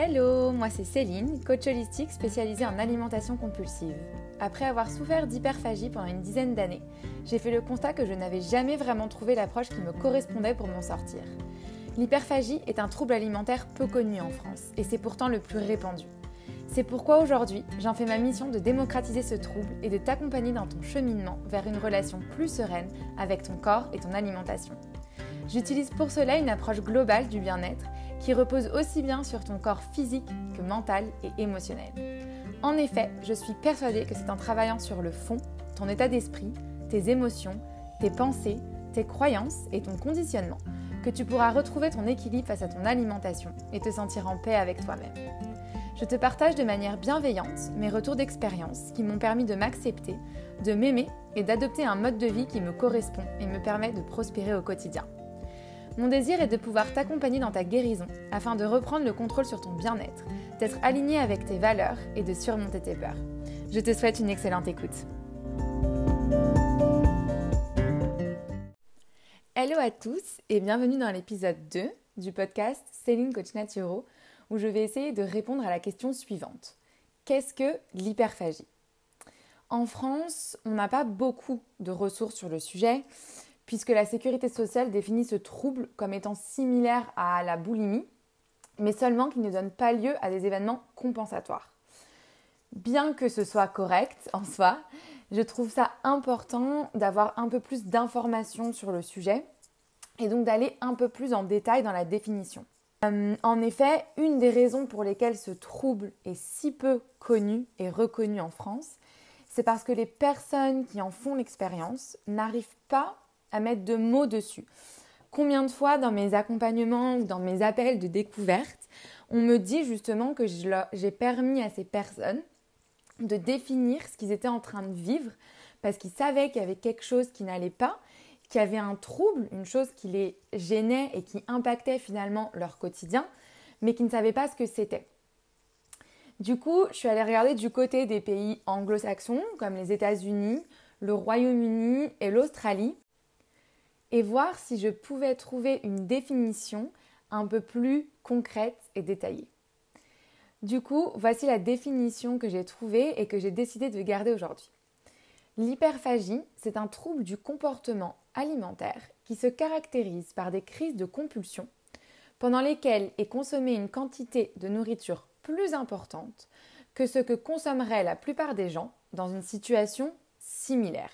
Hello, moi c'est Céline, coach holistique spécialisée en alimentation compulsive. Après avoir souffert d'hyperphagie pendant une dizaine d'années, j'ai fait le constat que je n'avais jamais vraiment trouvé l'approche qui me correspondait pour m'en sortir. L'hyperphagie est un trouble alimentaire peu connu en France et c'est pourtant le plus répandu. C'est pourquoi aujourd'hui, j'en fais ma mission de démocratiser ce trouble et de t'accompagner dans ton cheminement vers une relation plus sereine avec ton corps et ton alimentation. J'utilise pour cela une approche globale du bien-être qui repose aussi bien sur ton corps physique que mental et émotionnel. En effet, je suis persuadée que c'est en travaillant sur le fond, ton état d'esprit, tes émotions, tes pensées, tes croyances et ton conditionnement que tu pourras retrouver ton équilibre face à ton alimentation et te sentir en paix avec toi-même. Je te partage de manière bienveillante mes retours d'expérience qui m'ont permis de m'accepter, de m'aimer et d'adopter un mode de vie qui me correspond et me permet de prospérer au quotidien. Mon désir est de pouvoir t'accompagner dans ta guérison afin de reprendre le contrôle sur ton bien-être, d'être aligné avec tes valeurs et de surmonter tes peurs. Je te souhaite une excellente écoute. Hello à tous et bienvenue dans l'épisode 2 du podcast Céline Coach Naturo où je vais essayer de répondre à la question suivante. Qu'est-ce que l'hyperphagie? En France, on n'a pas beaucoup de ressources sur le sujet puisque la sécurité sociale définit ce trouble comme étant similaire à la boulimie, mais seulement qu'il ne donne pas lieu à des événements compensatoires. Bien que ce soit correct en soi, je trouve ça important d'avoir un peu plus d'informations sur le sujet et donc d'aller un peu plus en détail dans la définition. Euh, en effet, une des raisons pour lesquelles ce trouble est si peu connu et reconnu en France, c'est parce que les personnes qui en font l'expérience n'arrivent pas à mettre de mots dessus. Combien de fois dans mes accompagnements ou dans mes appels de découverte, on me dit justement que j'ai permis à ces personnes de définir ce qu'ils étaient en train de vivre parce qu'ils savaient qu'il y avait quelque chose qui n'allait pas, qu'il y avait un trouble, une chose qui les gênait et qui impactait finalement leur quotidien, mais qui ne savaient pas ce que c'était. Du coup, je suis allée regarder du côté des pays anglo-saxons comme les États-Unis, le Royaume-Uni et l'Australie et voir si je pouvais trouver une définition un peu plus concrète et détaillée. Du coup, voici la définition que j'ai trouvée et que j'ai décidé de garder aujourd'hui. L'hyperphagie, c'est un trouble du comportement alimentaire qui se caractérise par des crises de compulsion pendant lesquelles est consommée une quantité de nourriture plus importante que ce que consommeraient la plupart des gens dans une situation similaire.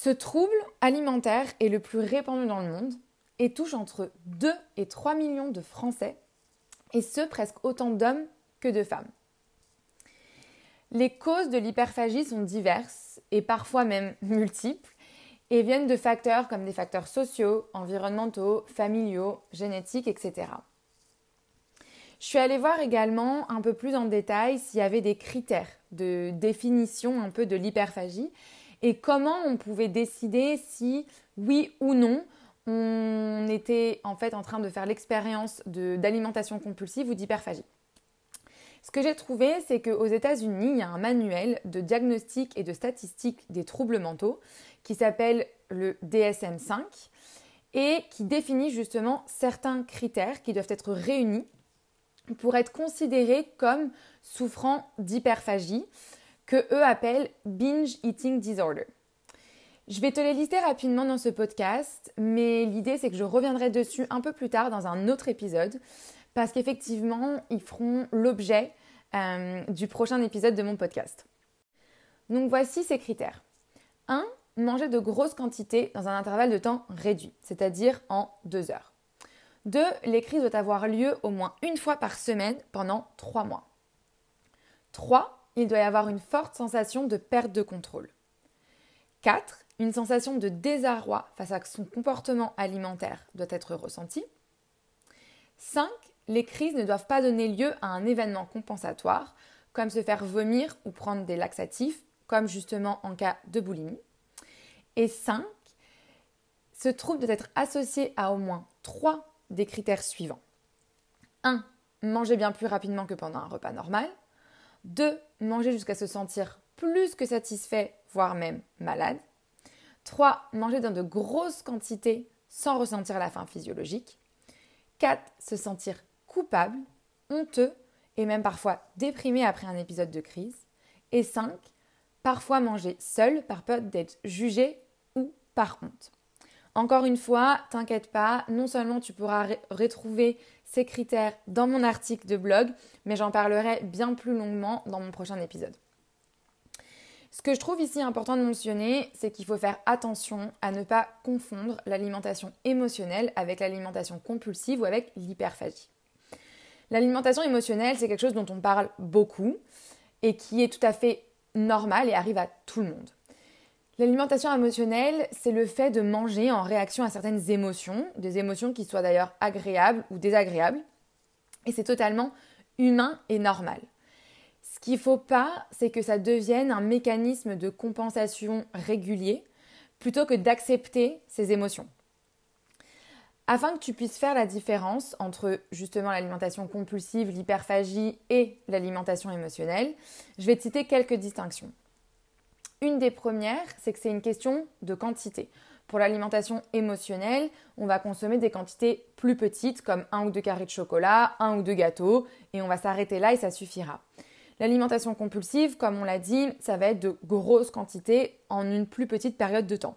Ce trouble alimentaire est le plus répandu dans le monde et touche entre 2 et 3 millions de Français, et ce presque autant d'hommes que de femmes. Les causes de l'hyperphagie sont diverses et parfois même multiples et viennent de facteurs comme des facteurs sociaux, environnementaux, familiaux, génétiques, etc. Je suis allée voir également un peu plus en détail s'il y avait des critères de définition un peu de l'hyperphagie et comment on pouvait décider si oui ou non on était en fait en train de faire l'expérience d'alimentation compulsive ou d'hyperphagie. Ce que j'ai trouvé, c'est qu'aux États-Unis, il y a un manuel de diagnostic et de statistique des troubles mentaux qui s'appelle le DSM-5 et qui définit justement certains critères qui doivent être réunis pour être considérés comme souffrant d'hyperphagie que eux appellent binge eating disorder. Je vais te les lister rapidement dans ce podcast, mais l'idée c'est que je reviendrai dessus un peu plus tard dans un autre épisode, parce qu'effectivement, ils feront l'objet euh, du prochain épisode de mon podcast. Donc voici ces critères. 1. Manger de grosses quantités dans un intervalle de temps réduit, c'est-à-dire en 2 heures. 2. Les crises doivent avoir lieu au moins une fois par semaine pendant 3 mois. 3 il doit y avoir une forte sensation de perte de contrôle. 4. Une sensation de désarroi face à son comportement alimentaire doit être ressentie. 5. Les crises ne doivent pas donner lieu à un événement compensatoire, comme se faire vomir ou prendre des laxatifs, comme justement en cas de boulimie. Et 5. Ce trouble doit être associé à au moins 3 des critères suivants. 1. Manger bien plus rapidement que pendant un repas normal. 2. Manger jusqu'à se sentir plus que satisfait, voire même malade. 3. Manger dans de grosses quantités sans ressentir la faim physiologique. 4. Se sentir coupable, honteux et même parfois déprimé après un épisode de crise. Et 5. Parfois manger seul par peur d'être jugé ou par honte. Encore une fois, t'inquiète pas, non seulement tu pourras retrouver ces critères dans mon article de blog, mais j'en parlerai bien plus longuement dans mon prochain épisode. Ce que je trouve ici important de mentionner, c'est qu'il faut faire attention à ne pas confondre l'alimentation émotionnelle avec l'alimentation compulsive ou avec l'hyperphagie. L'alimentation émotionnelle, c'est quelque chose dont on parle beaucoup et qui est tout à fait normal et arrive à tout le monde. L'alimentation émotionnelle, c'est le fait de manger en réaction à certaines émotions, des émotions qui soient d'ailleurs agréables ou désagréables, et c'est totalement humain et normal. Ce qu'il ne faut pas, c'est que ça devienne un mécanisme de compensation régulier plutôt que d'accepter ces émotions. Afin que tu puisses faire la différence entre justement l'alimentation compulsive, l'hyperphagie et l'alimentation émotionnelle, je vais te citer quelques distinctions. Une des premières, c'est que c'est une question de quantité. Pour l'alimentation émotionnelle, on va consommer des quantités plus petites comme un ou deux carrés de chocolat, un ou deux gâteaux, et on va s'arrêter là et ça suffira. L'alimentation compulsive, comme on l'a dit, ça va être de grosses quantités en une plus petite période de temps.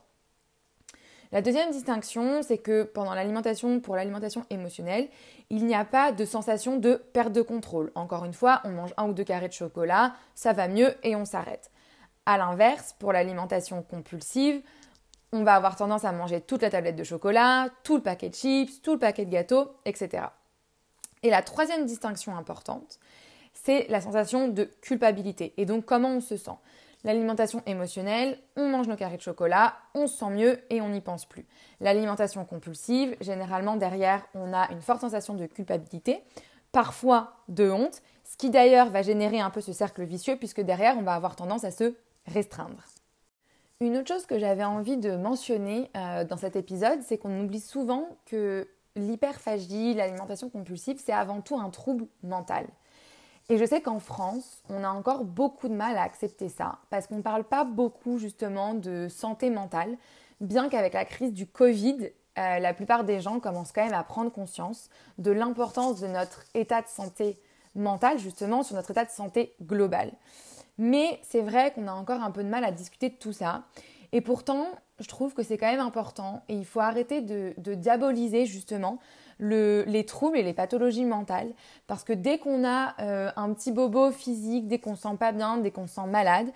La deuxième distinction, c'est que pendant l'alimentation, pour l'alimentation émotionnelle, il n'y a pas de sensation de perte de contrôle. Encore une fois, on mange un ou deux carrés de chocolat, ça va mieux et on s'arrête. A l'inverse, pour l'alimentation compulsive, on va avoir tendance à manger toute la tablette de chocolat, tout le paquet de chips, tout le paquet de gâteaux, etc. Et la troisième distinction importante, c'est la sensation de culpabilité et donc comment on se sent? L'alimentation émotionnelle, on mange nos carrés de chocolat, on se sent mieux et on n'y pense plus. L'alimentation compulsive, généralement derrière, on a une forte sensation de culpabilité, parfois de honte, ce qui d'ailleurs va générer un peu ce cercle vicieux puisque derrière, on va avoir tendance à se restreindre. Une autre chose que j'avais envie de mentionner euh, dans cet épisode, c'est qu'on oublie souvent que l'hyperphagie, l'alimentation compulsive, c'est avant tout un trouble mental. Et je sais qu'en France, on a encore beaucoup de mal à accepter ça, parce qu'on ne parle pas beaucoup justement de santé mentale, bien qu'avec la crise du Covid, euh, la plupart des gens commencent quand même à prendre conscience de l'importance de notre état de santé mentale, justement, sur notre état de santé global. Mais c'est vrai qu'on a encore un peu de mal à discuter de tout ça. Et pourtant, je trouve que c'est quand même important et il faut arrêter de, diaboliser justement les troubles et les pathologies mentales. Parce que dès qu'on a euh, un petit bobo physique, dès qu'on se sent pas bien, dès qu'on se sent malade,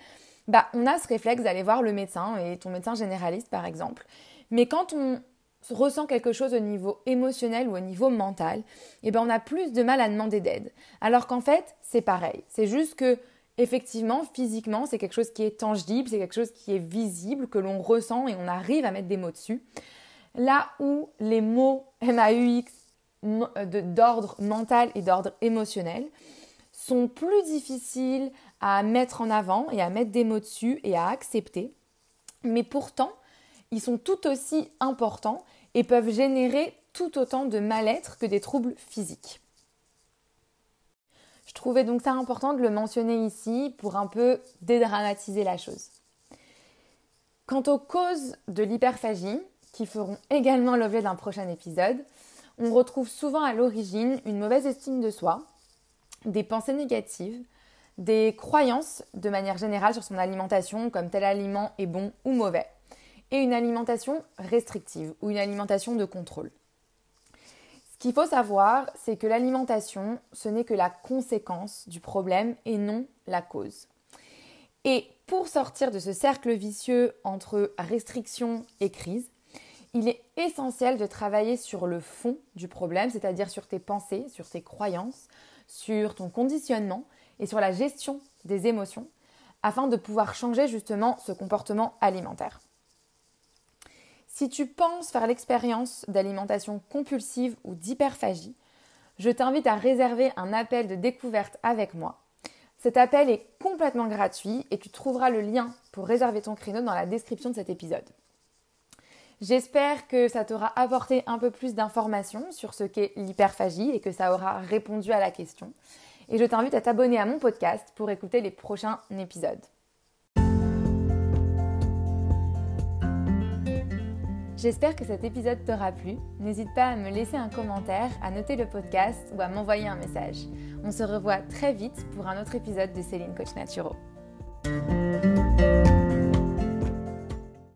bah, on a ce réflexe d'aller voir le médecin et ton médecin généraliste par exemple. Mais quand on ressent quelque chose au niveau émotionnel ou au niveau mental, eh ben on a plus de mal à demander d'aide. Alors qu'en fait, c'est pareil. C'est juste que effectivement, physiquement, c'est quelque chose qui est tangible, c'est quelque chose qui est visible, que l'on ressent et on arrive à mettre des mots dessus. Là où les mots MAUX d'ordre mental et d'ordre émotionnel sont plus difficiles à mettre en avant et à mettre des mots dessus et à accepter, mais pourtant, ils sont tout aussi importants et peuvent générer tout autant de mal-être que des troubles physiques. Je trouvais donc ça important de le mentionner ici pour un peu dédramatiser la chose. Quant aux causes de l'hyperphagie, qui feront également l'objet d'un prochain épisode, on retrouve souvent à l'origine une mauvaise estime de soi, des pensées négatives, des croyances de manière générale sur son alimentation comme tel aliment est bon ou mauvais, et une alimentation restrictive ou une alimentation de contrôle. Ce qu'il faut savoir, c'est que l'alimentation, ce n'est que la conséquence du problème et non la cause. Et pour sortir de ce cercle vicieux entre restriction et crise, il est essentiel de travailler sur le fond du problème, c'est-à-dire sur tes pensées, sur tes croyances, sur ton conditionnement et sur la gestion des émotions, afin de pouvoir changer justement ce comportement alimentaire. Si tu penses faire l'expérience d'alimentation compulsive ou d'hyperphagie, je t'invite à réserver un appel de découverte avec moi. Cet appel est complètement gratuit et tu trouveras le lien pour réserver ton créneau dans la description de cet épisode. J'espère que ça t'aura apporté un peu plus d'informations sur ce qu'est l'hyperphagie et que ça aura répondu à la question. Et je t'invite à t'abonner à mon podcast pour écouter les prochains épisodes. J'espère que cet épisode t'aura plu. N'hésite pas à me laisser un commentaire, à noter le podcast ou à m'envoyer un message. On se revoit très vite pour un autre épisode de Céline Coach Naturo.